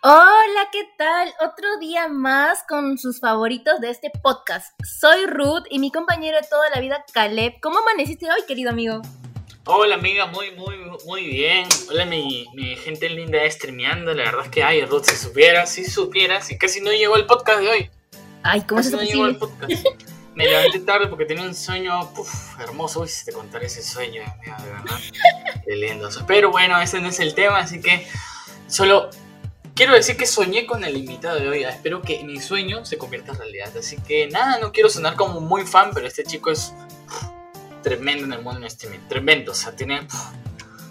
Hola, ¿qué tal? Otro día más con sus favoritos de este podcast. Soy Ruth y mi compañero de toda la vida, Caleb. ¿Cómo amaneciste hoy, querido amigo? Hola amiga, muy, muy, muy bien. Hola mi, mi gente linda streameando. La verdad es que, ay, Ruth, si supieras, si supieras, y casi no llegó el podcast de hoy. Ay, ¿cómo casi se no llegó el podcast. Me levanté tarde porque tenía un sueño puf, hermoso. Uy, si te contaré ese sueño, amiga, de verdad. Qué lindo. Pero bueno, ese no es el tema, así que solo quiero decir que soñé con el invitado de hoy. Espero que mi sueño se convierta en realidad. Así que nada, no quiero sonar como muy fan, pero este chico es tremendo en el mundo del streaming. Tremendo. O sea, tiene.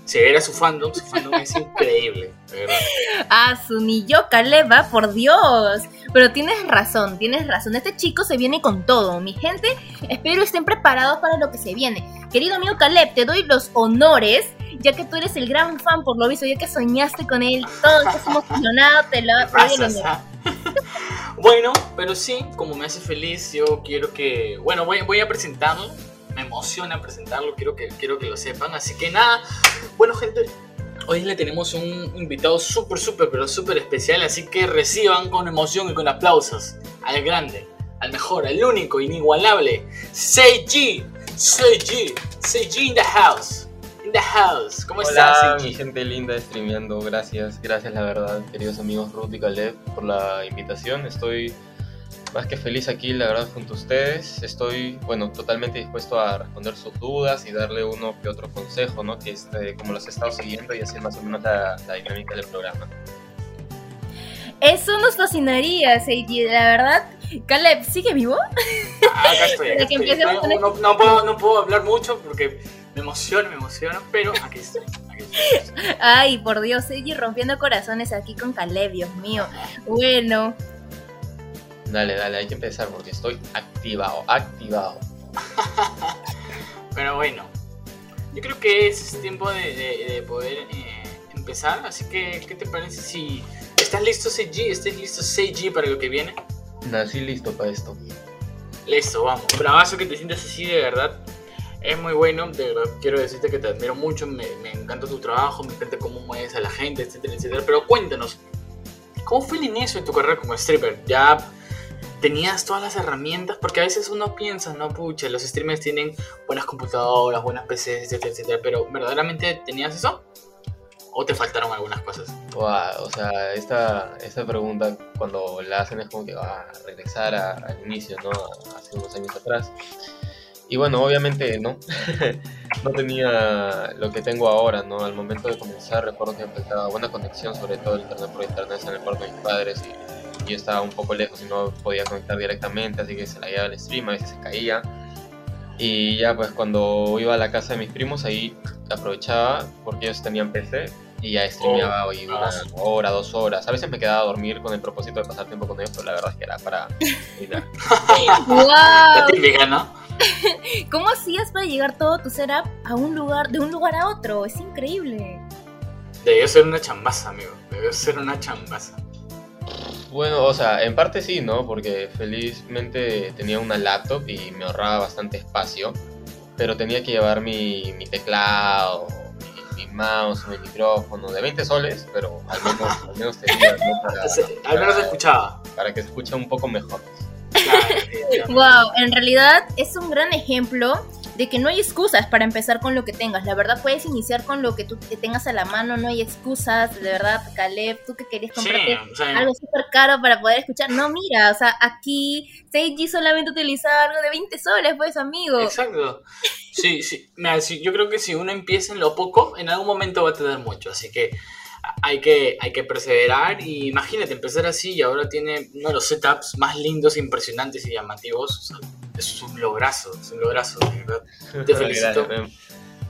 si viera su fandom, su fandom es increíble, de verdad. Ah, su ni yo, Caleb, ah, por Dios. Pero tienes razón, tienes razón. Este chico se viene con todo. Mi gente, espero estén preparados para lo que se viene. Querido amigo Caleb, te doy los honores, ya que tú eres el gran fan, por lo visto, ya que soñaste con él. Todos estás emocionado, te lo bueno, pero sí, como me hace feliz, yo quiero que. Bueno, voy, voy a presentarlo. Me emociona presentarlo, quiero que, quiero que lo sepan. Así que nada, bueno, gente. Hoy le tenemos un invitado súper, súper, pero súper especial. Así que reciban con emoción y con aplausos al grande, al mejor, al único, inigualable, Seiji. Seiji. Seiji in the house. In the house. ¿Cómo estás, Hola, mi Seiji? gente linda streameando, gracias, gracias la verdad, queridos amigos Ruth y Caleb, por la invitación. Estoy más que feliz aquí, la verdad, junto a ustedes. Estoy, bueno, totalmente dispuesto a responder sus dudas y darle uno que otro consejo, ¿no? Que este, como los he estado siguiendo y así más o menos la, la dinámica del programa. Eso nos fascinaría, Seiji, la verdad. Caleb, ¿sigue vivo? Ah, acá estoy, acá estoy. el- no, no puedo, no puedo hablar mucho porque me emociono, me emociono, pero aquí estoy. Aquí estoy. Ay, por Dios, Seiji rompiendo corazones aquí con Caleb, Dios mío. Bueno, Dale, dale, hay que empezar porque estoy activado, activado. Pero bueno, yo creo que es tiempo de, de- de poder eh, empezar. Así que, ¿qué te parece si estás listo, CG? ¿Estás listo, CG, para lo que viene? Nací listo para esto. Listo, vamos. Bravazo que te sientas así, de verdad. Es muy bueno, de verdad. Quiero decirte que te admiro mucho. Me, me encanta tu trabajo, me encanta cómo mueves a la gente, etcétera, etcétera. Pero cuéntanos, ¿cómo fue el inicio de tu carrera como stripper? ¿Ya tenías todas las herramientas? Porque a veces uno piensa, no, pucha, los streamers tienen buenas computadoras, buenas PCs, etcétera, etcétera. Pero ¿verdaderamente tenías eso? ¿O te faltaron algunas cosas? Wow, o sea, esta, esta pregunta cuando la hacen es como que va a regresar al inicio, ¿no? Hace unos años atrás. Y bueno, obviamente no. no tenía lo que tengo ahora, ¿no? Al momento de comenzar recuerdo que faltaba buena conexión, sobre todo el internet por internet en el cuarto de mis padres y yo estaba un poco lejos y no podía conectar directamente, así que se la llevaba el stream, a veces se caía. Y ya pues cuando iba a la casa de mis primos ahí aprovechaba porque ellos tenían PC y ya streameaba hoy una ah, hora, dos horas. A veces me quedaba a dormir con el propósito de pasar tiempo con ellos, pero la verdad es que era para bailar. La wow. típica, ¿no? ¿Cómo hacías para llegar todo tu setup a un lugar, de un lugar a otro? Es increíble. Debió ser una chambaza, amigo. Debió ser una chambaza. Bueno, o sea, en parte sí, ¿no? Porque felizmente tenía una laptop y me ahorraba bastante espacio, pero tenía que llevar mi, mi teclado, mi, mi mouse, mi micrófono de 20 soles, pero al menos, al menos tenía, ¿no? Para, Al menos se escuchaba. para que se escuche un poco mejor. Wow, en realidad es un gran ejemplo de que no hay excusas para empezar con lo que tengas. La verdad puedes iniciar con lo que tú te tengas a la mano, no hay excusas. De verdad, Caleb, tú que querías Sí, comprarte sea, algo súper caro para poder escuchar. No, mira, o sea, aquí Seiji solamente utilizaba algo de 20 soles, pues, amigo. Exacto. Sí, sí. Sí, yo creo que si uno empieza en lo poco, en algún momento va a tener mucho. Así que hay que, hay que perseverar. Y imagínate, empezar así y ahora tiene uno de los setups más lindos, impresionantes y llamativos. O sea, es un lograzo, es un lograzo, de verdad. Te felicito.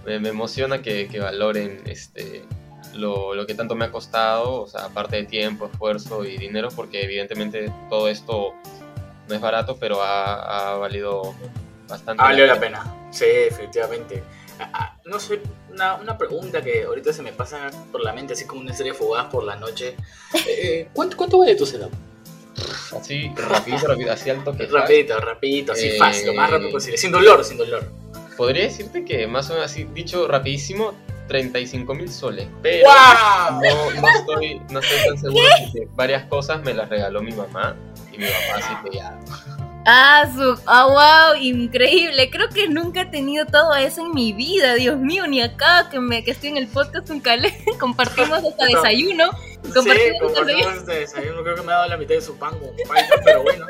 me, emociona que, que valoren este, lo, lo que tanto me ha costado, o sea, aparte de tiempo, esfuerzo y dinero, porque evidentemente todo esto no es barato, pero ha, ha valido bastante. Ah, valió la pena. Sí, efectivamente. No sé, una, una pregunta que ahorita se me pasa por la mente, así como una serie fugaz por la noche. Eh, ¿cuánto, ¿Cuánto vale tu setup? Así, rapidito, rapidito, así alto que Rapidito, rapidito, así Eh, fácil, lo más rápido posible. Sin dolor, sin dolor. Podría decirte que más o menos así, dicho rapidísimo, 35 mil soles, pero ¡Wow! no, no estoy, no estoy tan seguro porque varias cosas me las regaló mi mamá y mi papá, así que ya. Ah, su, ah, wow, increíble. Creo que nunca he tenido todo eso en mi vida, Dios mío, ni acá que me que estoy en el podcast con Caleb, compartimos hasta desayuno. Sí, Compartimos compartimos este desayuno. Creo que me ha dado la mitad de su pan con pero bueno.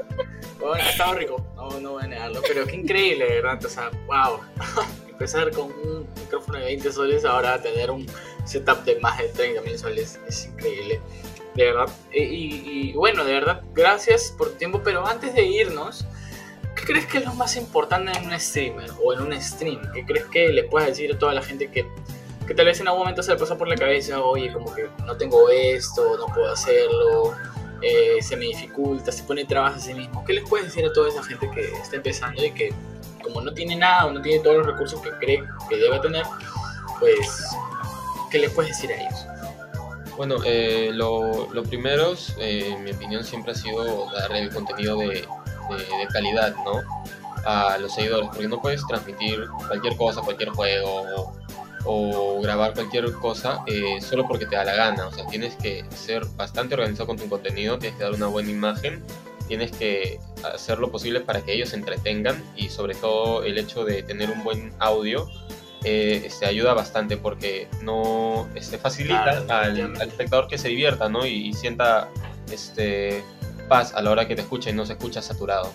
Bueno, ha estado rico. No, no voy a negarlo. Pero qué increíble, ¿verdad? O sea, wow. Empezar con un micrófono de 20 soles, ahora tener un setup de más de 30 mil soles es increíble. De verdad. Y, y- y, bueno, de verdad, gracias por tu tiempo. Pero antes de irnos, ¿qué crees que es lo más importante en un streamer o en un stream? ¿Qué crees que le puedes decir a toda la gente que que tal vez en algún momento se le pasa por la cabeza, oye, como que no tengo esto, no puedo hacerlo, eh, se me dificulta, se pone trabas a sí mismo. ¿Qué les puedes decir a toda esa gente que está empezando y que como no tiene nada o no tiene todos los recursos que cree que debe tener, pues, ¿qué les puedes decir a ellos? Bueno, eh, lo, lo primero, eh, mi opinión, siempre ha sido dar el contenido de calidad, ¿no? A los seguidores, porque no puedes transmitir cualquier cosa, cualquier juego o, o grabar cualquier cosa eh, solo porque te da la gana. O sea, tienes que ser bastante organizado con tu contenido, tienes que dar una buena imagen, tienes que hacer lo posible para que ellos se entretengan y sobre todo el hecho de tener un buen audio eh, este, ayuda bastante porque no este, facilita Claro, al, espectador que se divierta ¿no? y, y sienta este, paz a la hora que te escucha y no se escucha saturado.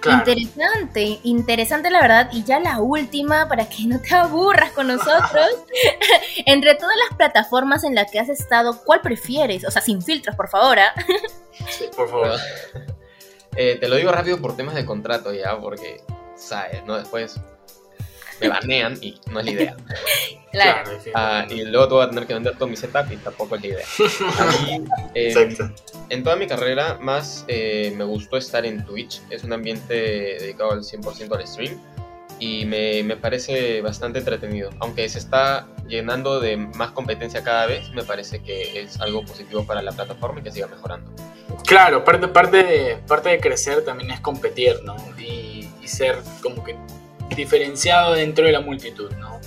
Claro, Interesante, interesante la verdad. Y ya la última, para que no te aburras con nosotros. Entre todas las plataformas en las que has estado, ¿cuál prefieres? O sea, sin filtros, por favor. ¿ah? sí, por favor. Eh, te lo digo rápido por temas de contrato ya, porque, ¿sabes? ¿no? Después me banean y no es la idea. Claro. Ah, y luego te voy a tener que vender todo mi setup y tampoco es la idea. A mí, eh, Exacto. En toda mi carrera, más eh, me gustó estar en Twitch. Es un ambiente dedicado al 100% al stream. Y me, me parece bastante entretenido. Aunque se está llenando de más competencia cada vez, me parece que es algo positivo para la plataforma y que siga mejorando. Claro, parte, parte, de, parte de crecer también es competir, ¿no? Y, y ser como que diferenciado dentro de la multitud, ¿no?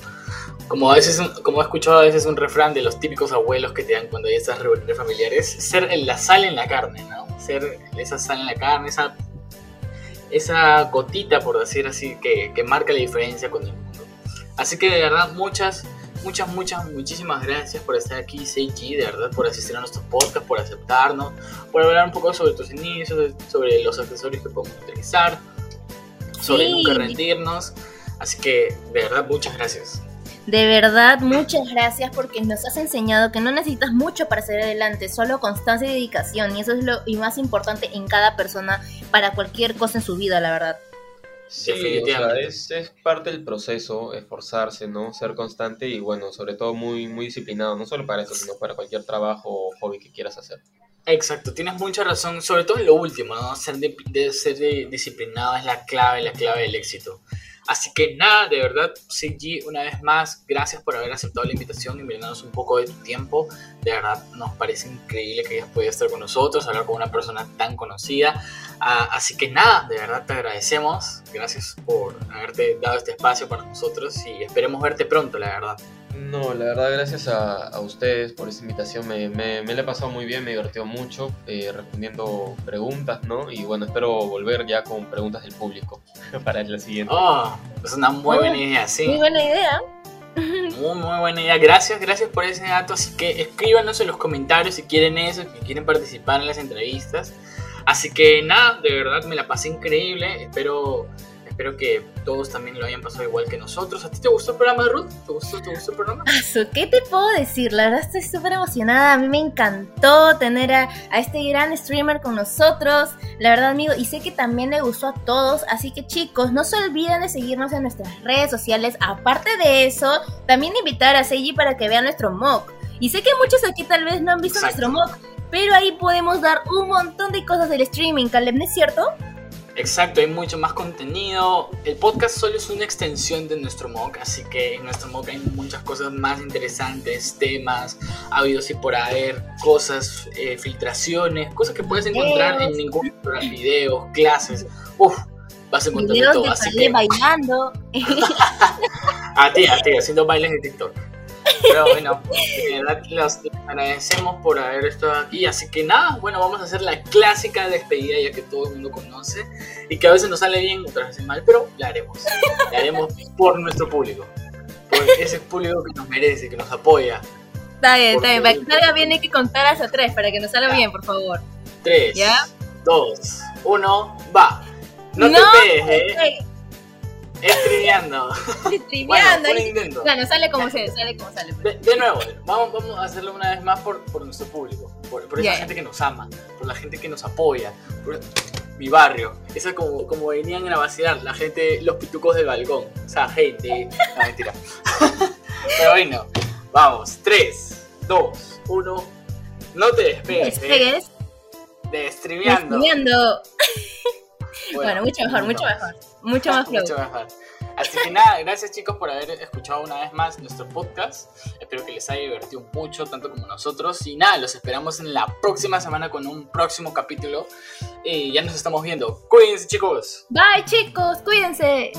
Como a veces, como he escuchado a veces un refrán de los típicos abuelos que te dan cuando hay estas reuniones familiares, ser la sal en la carne, ¿no? Ser esa sal en la carne, esa, esa gotita, por decir así, que, que marca la diferencia con el mundo. Así que de verdad, muchas, muchas, muchas, muchísimas gracias por estar aquí, Seiji, de verdad, por asistir a nuestro podcast, por aceptarnos, por hablar un poco sobre tus inicios, sobre los accesorios que podemos utilizar, sobre Sí. nunca rendirnos. Así que, de verdad, muchas gracias. De verdad, muchas gracias porque nos has enseñado que no necesitas mucho para salir adelante, solo constancia y dedicación. Y eso es lo y más importante en cada persona para cualquier cosa en su vida, la verdad. Sí, o sea, Definitivamente. es, es parte del proceso, esforzarse, ¿no? Ser constante y, bueno, sobre todo muy, muy disciplinado, no solo para eso, sino para cualquier trabajo o hobby que quieras hacer. Exacto, tienes mucha razón, sobre todo en lo último, ¿no? Ser, de, ser de- disciplinado es la clave, la clave del éxito. Así que nada, de verdad, CG, una vez más, gracias por haber aceptado la invitación y brindarnos un poco de tu tiempo. De verdad, nos parece increíble que hayas podido estar con nosotros, hablar con una persona tan conocida. Ah, así que nada, de verdad te agradecemos. Gracias por haberte dado este espacio para nosotros y esperemos verte pronto, la verdad. No, la verdad, gracias a, a ustedes por esta invitación. Me, me, me la he pasado muy bien, me he divertido mucho eh, respondiendo preguntas, ¿no? Y bueno, espero volver ya con preguntas del público para la siguiente. Oh, es una muy buena idea, sí. Muy buena idea. Muy, muy buena idea. Gracias, gracias por ese dato. Así que escríbanos en los comentarios si quieren eso, si quieren participar en las entrevistas. Así que nada, de verdad me la pasé increíble. Espero, espero que todos también lo hayan pasado igual que nosotros. ¿A ti te gustó el programa, Ruth? ¿Te gustó, te gustó el programa? Asu, ¿Qué te puedo decir? La verdad estoy súper emocionada. A mí me encantó tener a, a este gran streamer con nosotros. La verdad, amigo, y sé que también le gustó a todos. Así que chicos, no se olviden de seguirnos en nuestras redes sociales. Aparte de eso, también invitar a Seiji para que vea nuestro mock. Y sé que muchos aquí tal vez no han visto Exacto. nuestro mock, pero ahí podemos dar un montón de cosas del streaming, Caleb, ¿no es cierto? Exacto, hay mucho más contenido. El podcast solo es una extensión de nuestro mock, así que en nuestro mock hay muchas cosas más interesantes, temas, habidos y por haber, cosas, eh, filtraciones, cosas que puedes encontrar en ningún programa, videos, clases. Uf, vas a encontrar de todo. de Así Caleb que bailando. a ti, a ti, haciendo bailes de TikTok. Pero bueno, de verdad los agradecemos por haber estado aquí. Así que nada, bueno, vamos a hacer la clásica despedida ya que todo el mundo conoce y que a veces nos sale bien, otras veces mal, pero la haremos. La haremos por nuestro público. Por ese público que nos merece, que nos apoya. Está bien, está bien. Para que salga bien hay que contar hasta tres, para que nos salga bien, por favor. 3, ¿Ya? 2, 1, va. No, No, te pegues, eh. Bueno, triviando. Bueno, sale como sale, sale como sale. De, de nuevo, vamos, vamos a hacerlo una vez más por, por nuestro público, por, por esa Ya. gente que nos ama, por la gente que nos apoya, por mi barrio. Eso es como, como venían a vacilar la gente, los pitucos del balcón. O sea, gente. No, mentira. Pero bueno, vamos. 3, 2, 1. No te despegues, eh, Despegues, de streameando. estudiando. Bueno, mucho mejor, mucho mejor. Mucho más flow. Mucho mejor. Así que nada, gracias chicos por haber escuchado una vez más nuestro podcast. Espero que les haya divertido mucho, tanto como nosotros. Y nada, los esperamos en la próxima semana con un próximo capítulo. Y ya nos estamos viendo. Cuídense chicos. Bye chicos, cuídense.